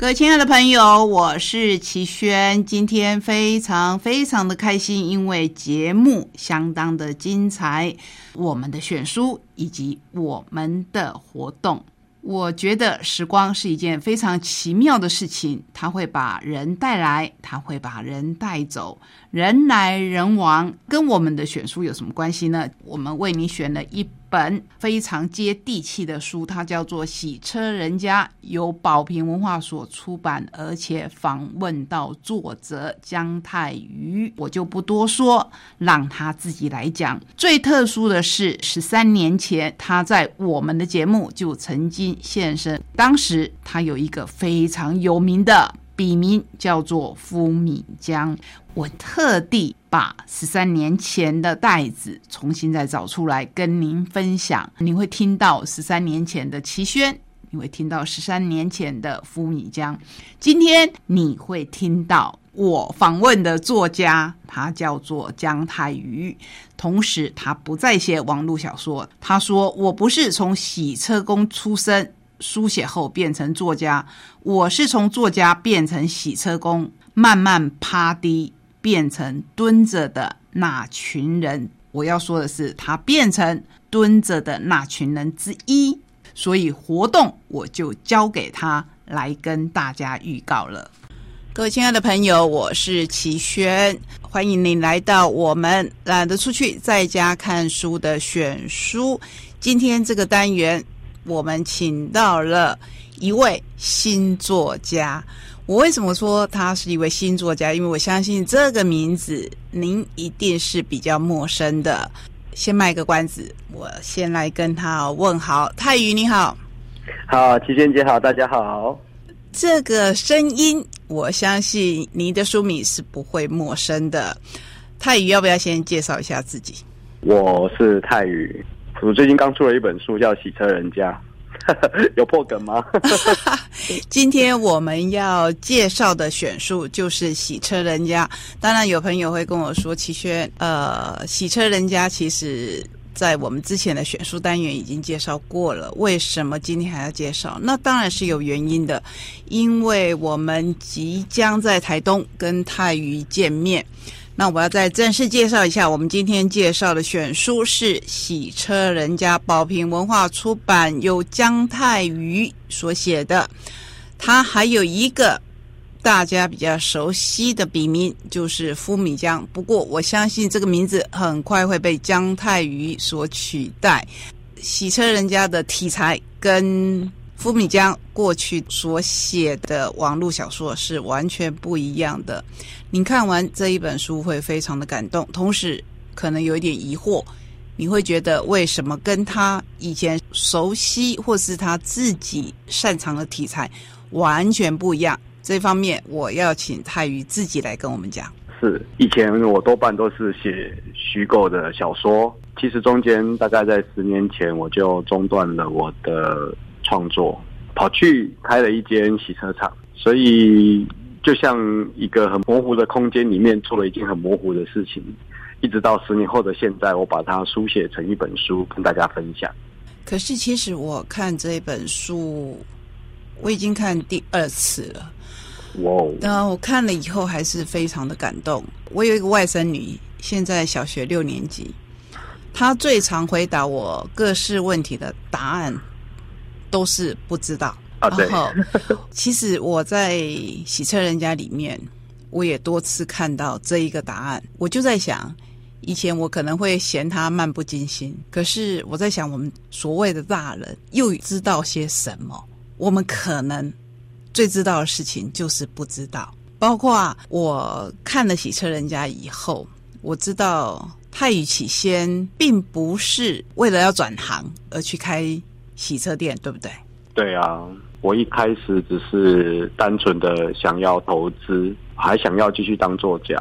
各位亲爱的朋友，我是齐轩，今天非常非常的开心，因为节目相当的精彩，我们的选书以及我们的活动。我觉得时光是一件非常奇妙的事情，它会把人带来，它会把人带走，人来人往，跟我们的选书有什么关系呢？我们为你选了一本非常接地气的书，它叫做《洗车人家》，由宝瓶文化所出版，而且访问到作者姜太瑜，我就不多说，让他自己来讲。最特殊的是，十三年前他在我们的节目就曾经现身，当时他有一个非常有名的笔名，叫做夫米江。我特地把十三年前的袋子重新再找出来跟您分享，你会听到十三年前的齐轩，你会听到十三年前的夫米江，今天你会听到我访问的作家，他叫做姜太瑜，同时他不再写网络小说，他说我不是从洗车工出身，书写后变成作家，我是从作家变成洗车工，慢慢趴低。变成蹲着的那群人，我要说的是，他变成蹲着的那群人之一，所以活动我就交给他来跟大家预告了。各位亲爱的朋友，我是齐轩，欢迎您来到我们懒得出去在家看书的选书。今天这个单元，我们请到了一位新作家。我为什么说他是一位新作家？因为我相信这个名字您一定是比较陌生的。先卖个关子，我先来跟他问好。泰宇你好，好，齐轩姐好，大家好。这个声音，我相信您的书迷是不会陌生的。泰宇要不要先介绍一下自己？我是泰宇，我最近刚出了一本书，叫《洗车人家》。有破梗吗？今天我们要介绍的选书就是《洗车人家》。当然，有朋友会跟我说：“齐轩，呃，《洗车人家》其实在我们之前的选书单元已经介绍过了，为什么今天还要介绍？那当然是有原因的，因为我们即将在台东跟泰瑜见面。”那我要再正式介绍一下，我们今天介绍的选书是《洗车人家》，宝瓶文化出版，由姜太瑜所写的。他还有一个大家比较熟悉的笔名，就是夫米江。不过我相信这个名字很快会被姜太瑜所取代。《洗车人家》的题材跟夫米江过去所写的网络小说是完全不一样的。你看完这一本书会非常的感动，同时可能有一点疑惑，你会觉得为什么跟他以前熟悉或是他自己擅长的题材完全不一样？这方面我要请泰宇自己来跟我们讲。是以前我多半都是写虚构的小说，其实中间大概在十年前我就中断了我的。创作跑去开了一间洗车厂，所以就像一个很模糊的空间里面做了一件很模糊的事情，一直到十年后的现在，我把它书写成一本书跟大家分享。可是其实我看这本书，我已经看第二次了。哇！那我看了以后还是非常的感动。我有一个外甥女，现在小学六年级，她最常回答我各式问题的答案。都是不知道。然后，其实我在洗车人家里面，我也多次看到这一个答案。我就在想，以前我可能会嫌他漫不经心，可是我在想，我们所谓的大人又知道些什么？我们可能最知道的事情就是不知道。包括我看了洗车人家以后，我知道太乙起先并不是为了要转行而去开。洗车店对不对？对啊，我一开始只是单纯的想要投资，还想要继续当作家。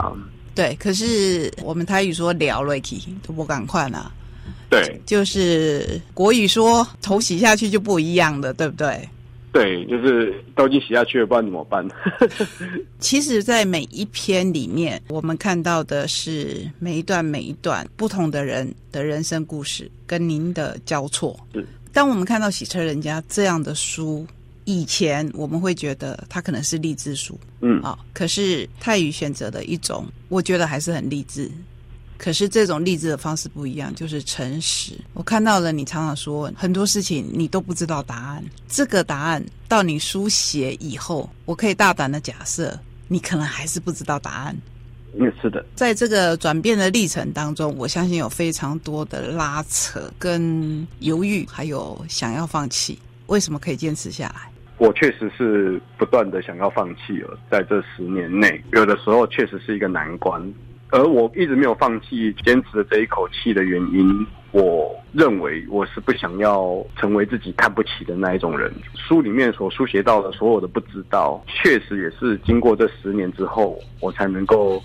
对，可是我们台语说聊瑞奇都不赶快了。对，就是国语说头洗下去就不一样的，对不对？对，就是都已经洗下去了，不知道怎么办。其实，在每一篇里面，我们看到的是每一段每一段不同的人的人生故事，跟您的交错。当我们看到洗车人家这样的书，以前我们会觉得它可能是励志书，嗯，啊、可是泰语选择的一种，我觉得还是很励志。可是这种励志的方式不一样，就是诚实。我看到了你常常说很多事情你都不知道答案，这个答案到你书写以后，我可以大胆的假设，你可能还是不知道答案。嗯，是的，在这个转变的历程当中，我相信有非常多的拉扯、跟犹豫，还有想要放弃。为什么可以坚持下来？我确实是不断的想要放弃了，在这十年内，有的时候确实是一个难关。而我一直没有放弃坚持的这一口气的原因，我认为我是不想要成为自己看不起的那一种人。书里面所书写到的所有的不知道，确实也是经过这十年之后，我才能够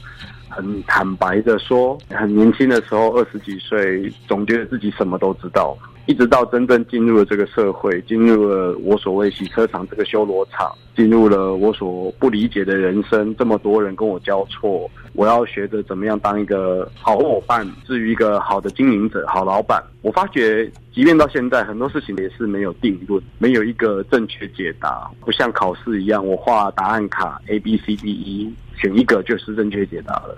很坦白的说，很年轻的时候，二十几岁，总觉得自己什么都知道。一直到真正进入了这个社会，进入了我所谓洗车场这个修罗场，进入了我所不理解的人生，这么多人跟我交错，我要学着怎么样当一个好伙伴，至于一个好的经营者、好老板。我发觉，即便到现在，很多事情也是没有定论，没有一个正确解答，不像考试一样，我画答案卡 A B C D E，选一个就是正确解答了。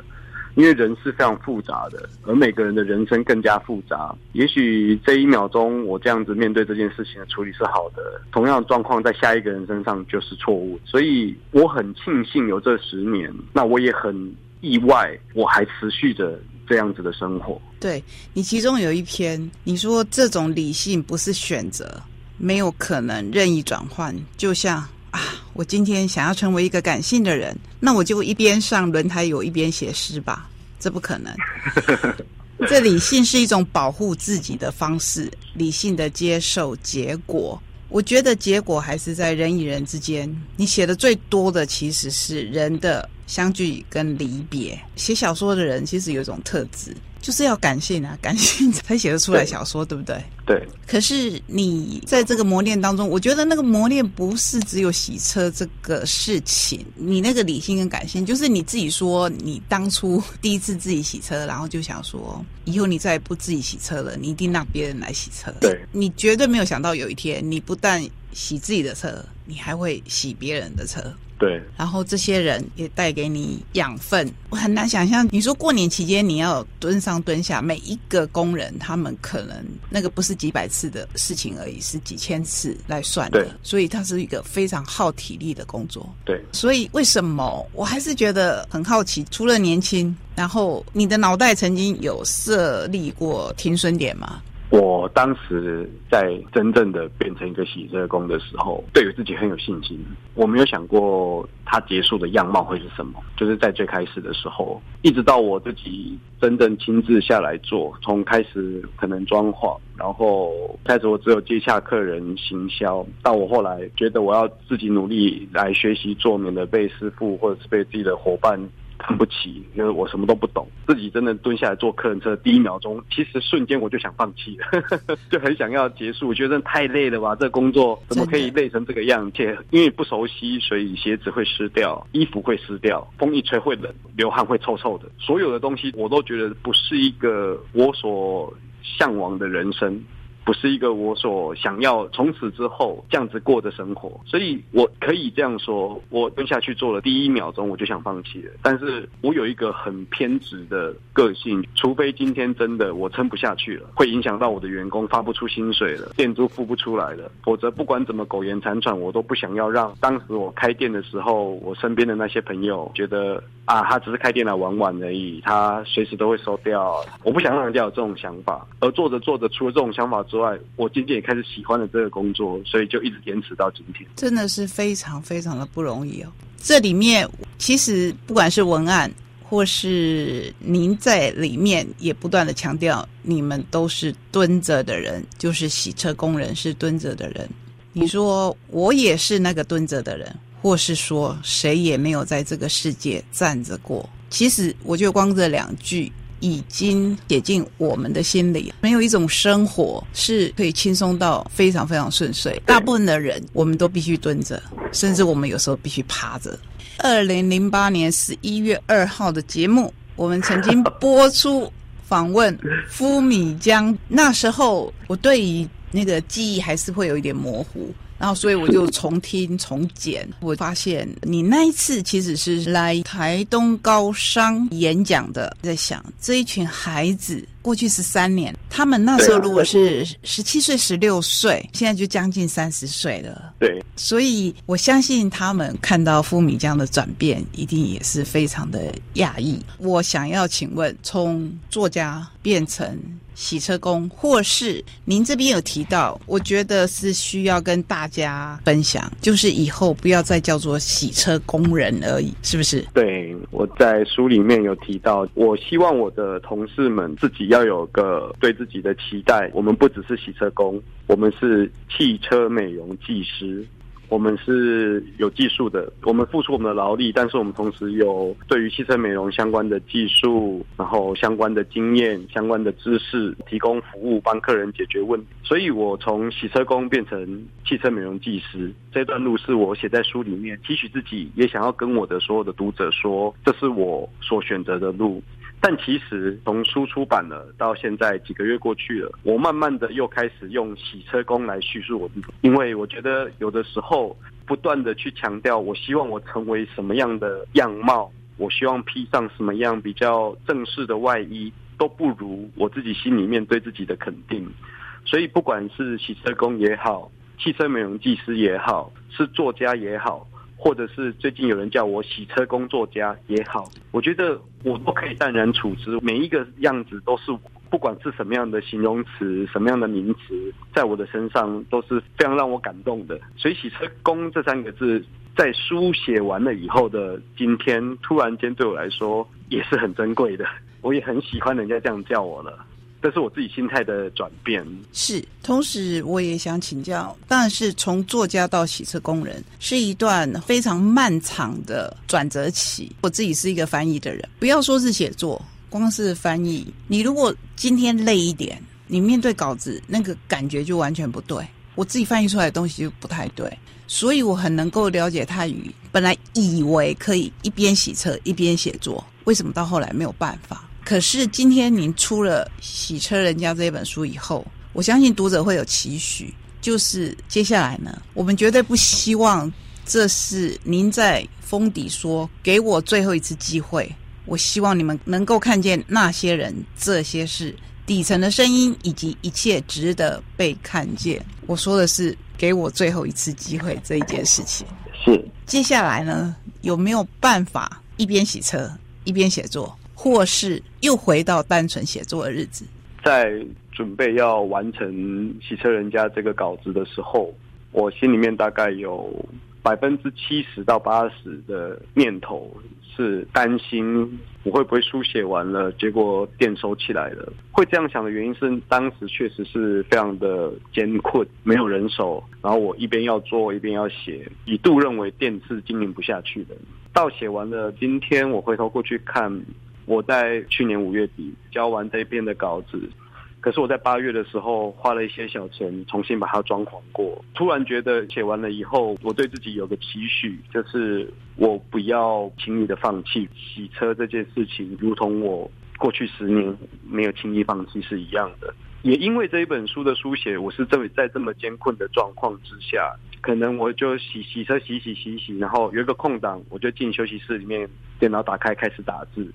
因为人是非常复杂的，而每个人的人生更加复杂。也许这一秒钟我这样子面对这件事情的处理是好的，同样的状况在下一个人身上就是错误。所以我很庆幸有这十年，那我也很意外，我还持续着这样子的生活。对你其中有一篇，你说这种理性不是选择，没有可能任意转换，就像啊，我今天想要成为一个感性的人，那我就一边上轮胎油一边写诗吧，这不可能。这理性是一种保护自己的方式，理性的接受结果。我觉得结果还是在人与人之间。你写的最多的其实是人的相聚跟离别。写小说的人其实有一种特质，就是要感性啊，感性才写得出来小说，对不对？对，可是你在这个磨练当中，我觉得那个磨练不是只有洗车这个事情，你那个理性跟感性，就是你自己说，你当初第一次自己洗车，然后就想说，以后你再也不自己洗车了，你一定让别人来洗车。对，你绝对没有想到有一天，你不但洗自己的车，你还会洗别人的车。对，然后这些人也带给你养分，我很难想象。你说过年期间你要蹲上蹲下，每一个工人他们可能那个不是几百次的事情而已，是几千次来算的对，所以它是一个非常耗体力的工作。对，所以为什么我还是觉得很好奇？除了年轻，然后你的脑袋曾经有设立过停损点吗？我当时在真正的变成一个洗车工的时候，对于自己很有信心。我没有想过它结束的样貌会是什么，就是在最开始的时候，一直到我自己真正亲自下来做，从开始可能装潢，然后开始我只有接洽客人行销，到我后来觉得我要自己努力来学习做，免得被师傅或者是被自己的伙伴看不起，因为我什么都不懂。自己真的蹲下来坐客人车，第一秒钟，其实瞬间我就想放弃了，就很想要结束。我觉得太累了吧，这工作怎么可以累成这个样？且因为不熟悉，所以鞋子会湿掉，衣服会湿掉，风一吹会冷，流汗会臭臭的。所有的东西我都觉得不是一个我所向往的人生。不是一个我所想要从此之后这样子过的生活，所以我可以这样说，我蹲下去做了第一秒钟我就想放弃了。但是我有一个很偏执的个性，除非今天真的我撑不下去了，会影响到我的员工发不出薪水了，店租付不出来了，否则不管怎么苟延残喘，我都不想要让当时我开店的时候，我身边的那些朋友觉得啊，他只是开店来玩玩而已，他随时都会收掉。我不想让人家有这种想法，而做着做着，除了这种想法之之外，我渐渐也开始喜欢了这个工作，所以就一直坚持到今天。真的是非常非常的不容易哦。这里面其实不管是文案，或是您在里面也不断的强调，你们都是蹲着的人，就是洗车工人是蹲着的人。你说我也是那个蹲着的人，或是说谁也没有在这个世界站着过。其实我觉得光这两句。已经写进我们的心里，没有一种生活是可以轻松到非常非常顺遂。大部分的人，我们都必须蹲着，甚至我们有时候必须趴着。二零零八年十一月二号的节目，我们曾经播出访问夫米江。那时候我对于那个记忆还是会有一点模糊，然后所以我就重听重剪，我发现你那一次其实是来台东高商演讲的，在想这一群孩子过去十三年，他们那时候如果是十七岁、十六岁，现在就将近三十岁了。对，所以我相信他们看到富米这样的转变，一定也是非常的讶异。我想要请问，从作家变成洗车工，或是您这边有提到，我觉得是需要跟大家分享，就是以后不要再叫做洗车工人而已，是不是？对，我在书里面有提到，我希望我的同事们自己要有个对自己的期待，我们不只是洗车工，我们是汽车美容技师。我们是有技术的，我们付出我们的劳力，但是我们同时有对于汽车美容相关的技术，然后相关的经验、相关的知识，提供服务，帮客人解决问题。所以我从洗车工变成汽车美容技师，这段路是我写在书里面，期许自己也想要跟我的所有的读者说，这是我所选择的路。但其实从书出版了到现在几个月过去了，我慢慢的又开始用洗车工来叙述我自己，因为我觉得有的时候不断的去强调，我希望我成为什么样的样貌，我希望披上什么样比较正式的外衣，都不如我自己心里面对自己的肯定。所以不管是洗车工也好，汽车美容技师也好，是作家也好。或者是最近有人叫我洗车工作家也好，我觉得我都可以淡然处之。每一个样子都是，不管是什么样的形容词、什么样的名词，在我的身上都是非常让我感动的。所以“洗车工”这三个字，在书写完了以后的今天，突然间对我来说也是很珍贵的。我也很喜欢人家这样叫我了。这是我自己心态的转变。是，同时我也想请教，当然是从作家到洗车工人，是一段非常漫长的转折期。我自己是一个翻译的人，不要说是写作，光是翻译，你如果今天累一点，你面对稿子那个感觉就完全不对。我自己翻译出来的东西就不太对，所以我很能够了解泰语。本来以为可以一边洗车一边写作，为什么到后来没有办法？可是今天您出了《洗车人家》这本书以后，我相信读者会有期许，就是接下来呢，我们绝对不希望这是您在封底说给我最后一次机会。我希望你们能够看见那些人、这些事底层的声音，以及一切值得被看见。我说的是给我最后一次机会这一件事情。是接下来呢，有没有办法一边洗车一边写作？或是又回到单纯写作的日子，在准备要完成《洗车人家》这个稿子的时候，我心里面大概有百分之七十到八十的念头是担心我会不会书写完了，结果电收起来了。会这样想的原因是，当时确实是非常的艰困，没有人手，然后我一边要做一边要写，一度认为店是经营不下去的。到写完了，今天我回头过去看。我在去年五月底交完这一篇的稿子，可是我在八月的时候花了一些小钱重新把它装潢过。突然觉得写完了以后，我对自己有个期许，就是我不要轻易的放弃洗车这件事情，如同我过去十年没有轻易放弃是一样的。也因为这一本书的书写，我是这么在这么艰困的状况之下，可能我就洗洗车洗洗洗洗，然后有一个空档，我就进休息室里面，电脑打开开始打字。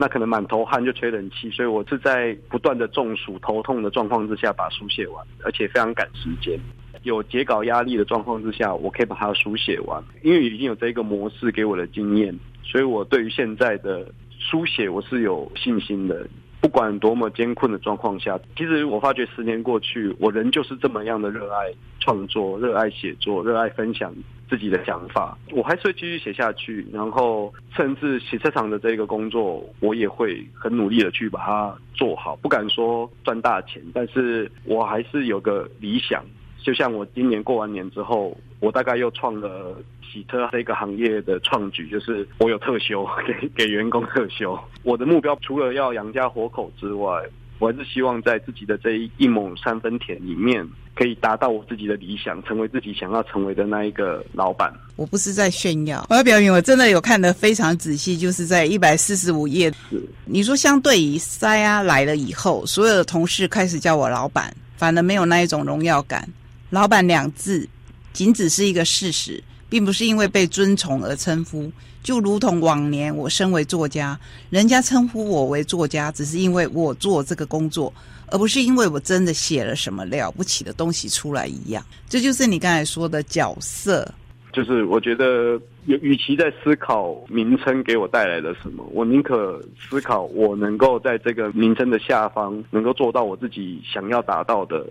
那可能满头汗就吹冷气，所以我是在不断的中暑、头痛的状况之下把书写完，而且非常赶时间。有截稿压力的状况之下，我可以把它书写完，因为已经有这个模式给我的经验，所以我对于现在的书写我是有信心的。不管多么艰困的状况下，其实我发觉十年过去，我仍就是这么样的热爱创作、热爱写作、热爱分享自己的想法。我还是会继续写下去，然后甚至洗车场的这个工作，我也会很努力的去把它做好。不敢说赚大钱，但是我还是有个理想。就像我今年过完年之后，我大概又创了洗车这个行业的创举，就是我有特休，给给员工特休。我的目标除了要养家活口之外，我还是希望在自己的这一一亩三分田里面，可以达到我自己的理想，成为自己想要成为的那一个老板。我不是在炫耀，我要表明我真的有看得非常仔细，就是在一百四十五页。你说相对于塞啊来了以后，所有的同事开始叫我老板，反而没有那一种荣耀感。老板两字仅只是一个事实，并不是因为被尊崇而称呼。就如同往年我身为作家，人家称呼我为作家，只是因为我做这个工作，而不是因为我真的写了什么了不起的东西出来一样。这就是你刚才说的角色。就是我觉得，与其在思考名称给我带来了什么，我宁可思考我能够在这个名称的下方，能够做到我自己想要达到的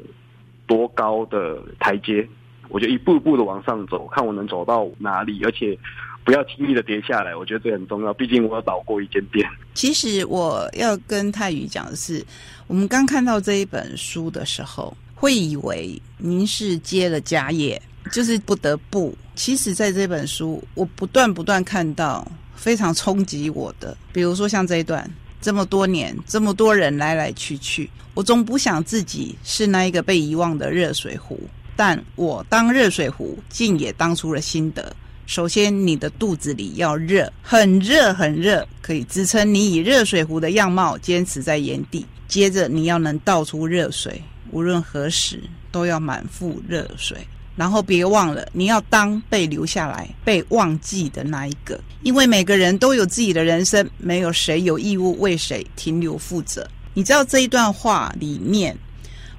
多高的台阶。我就一步步的往上走，看我能走到哪里，而且不要轻易的跌下来。我觉得这很重要，毕竟我要倒过一间店。其实我要跟泰宇讲的是，我们刚看到这一本书的时候，会以为您是接了家业，就是不得不。其实，在这本书，我不断不断看到非常冲击我的，比如说像这一段，这么多年，这么多人来来去去，我总不想自己是那一个被遗忘的热水壶。但我当热水壶，竟也当出了心得。首先，你的肚子里要热，很热很热，可以支撑你以热水壶的样貌坚持在原地。接着，你要能倒出热水，无论何时都要满腹热水。然后，别忘了，你要当被留下来、被忘记的那一个，因为每个人都有自己的人生，没有谁有义务为谁停留负责。你知道这一段话里面。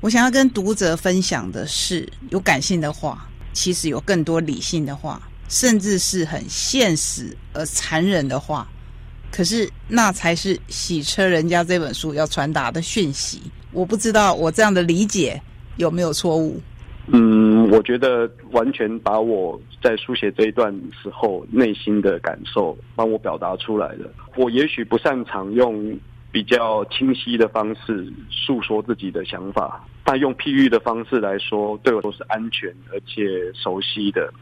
我想要跟读者分享的是，有感性的话，其实有更多理性的话，甚至是很现实而残忍的话。可是，那才是《洗车人家》这本书要传达的讯息。我不知道我这样的理解有没有错误。嗯，我觉得完全把我在书写这一段时候内心的感受帮我表达出来了。我也许不擅长用。比较清晰的方式诉说自己的想法，但用譬喻的方式来说，对我都是安全而且熟悉的。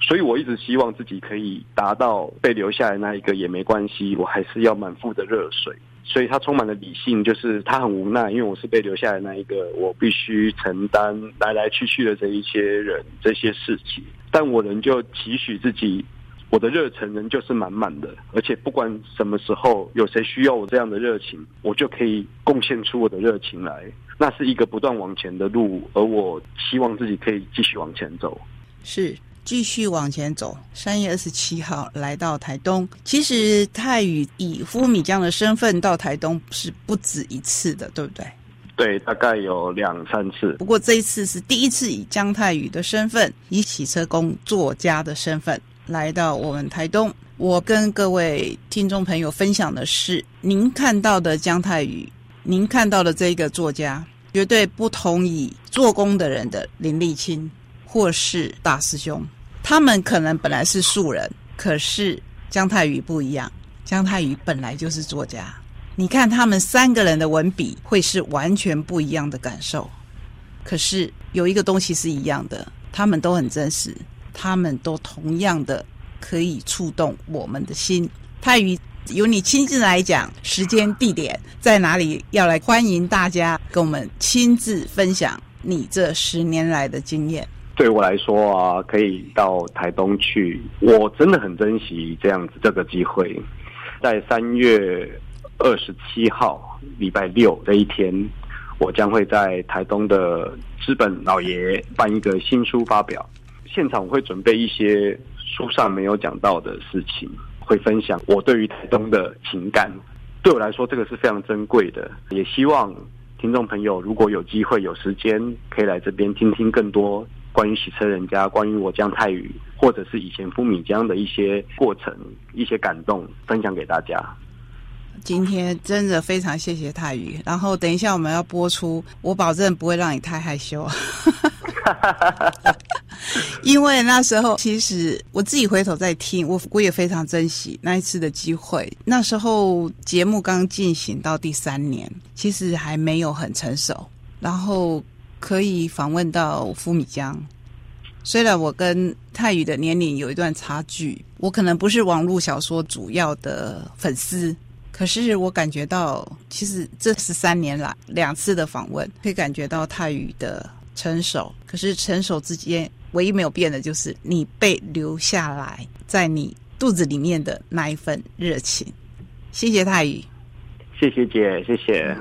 所以我一直希望自己可以达到被留下来那一个也没关系，我还是要满腹的热水。所以他充满了理性，就是他很无奈，因为我是被留下来那一个，我必须承担来来去去的这一些人这些事情，但我仍旧期许自己。我的热忱仍旧是满满的，而且不管什么时候有谁需要我这样的热情，我就可以贡献出我的热情来。那是一个不断往前的路，而我希望自己可以继续往前走。是继续往前走。三月二十七号来到台东，其实泰宇以夫米江的身份到台东是不止一次的，对不对？对，大概有两三次。不过这一次是第一次以江泰宇的身份，以洗车工作家的身份。来到我们台东，我跟各位听众朋友分享的是，您看到的姜太宇，您看到的这个作家，绝对不同于做工的人的林立清或是大师兄。他们可能本来是素人，可是姜太宇不一样，姜太宇本来就是作家。你看他们三个人的文笔，会是完全不一样的感受。可是有一个东西是一样的，他们都很真实。他们都同样的可以触动我们的心。泰宇，由你亲自来讲，时间、地点在哪里？要来欢迎大家跟我们亲自分享你这十年来的经验。对我来说啊，可以到台东去，我真的很珍惜这样子这个机会。在三月二十七号礼拜六这一天，我将会在台东的资本老爷办一个新书发表。现场我会准备一些书上没有讲到的事情，会分享我对于台东的情感。对我来说，这个是非常珍贵的。也希望听众朋友如果有机会、有时间，可以来这边听听更多关于洗车人家、关于我江泰宇，或者是以前夫米江的一些过程、一些感动，分享给大家。今天真的非常谢谢泰宇。然后等一下我们要播出，我保证不会让你太害羞。因为那时候，其实我自己回头再听，我我也非常珍惜那一次的机会。那时候节目刚进行到第三年，其实还没有很成熟，然后可以访问到夫米江。虽然我跟泰宇的年龄有一段差距，我可能不是网络小说主要的粉丝，可是我感觉到，其实这十三年来两次的访问，可以感觉到泰宇的。成熟，可是成熟之间唯一没有变的就是你被留下来，在你肚子里面的那一份热情。谢谢泰宇，谢谢姐，谢谢，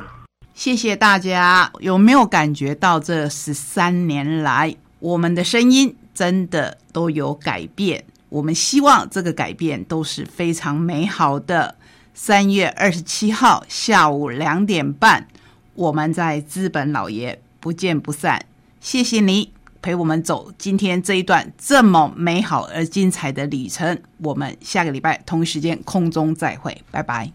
谢谢大家。有没有感觉到这十三年来，我们的声音真的都有改变。我们希望这个改变都是非常美好的。三月二十七号下午两点半，我们在资本老爷不见不散。谢谢你陪我们走今天这一段这么美好而精彩的旅程。我们下个礼拜同一时间空中再会，拜拜。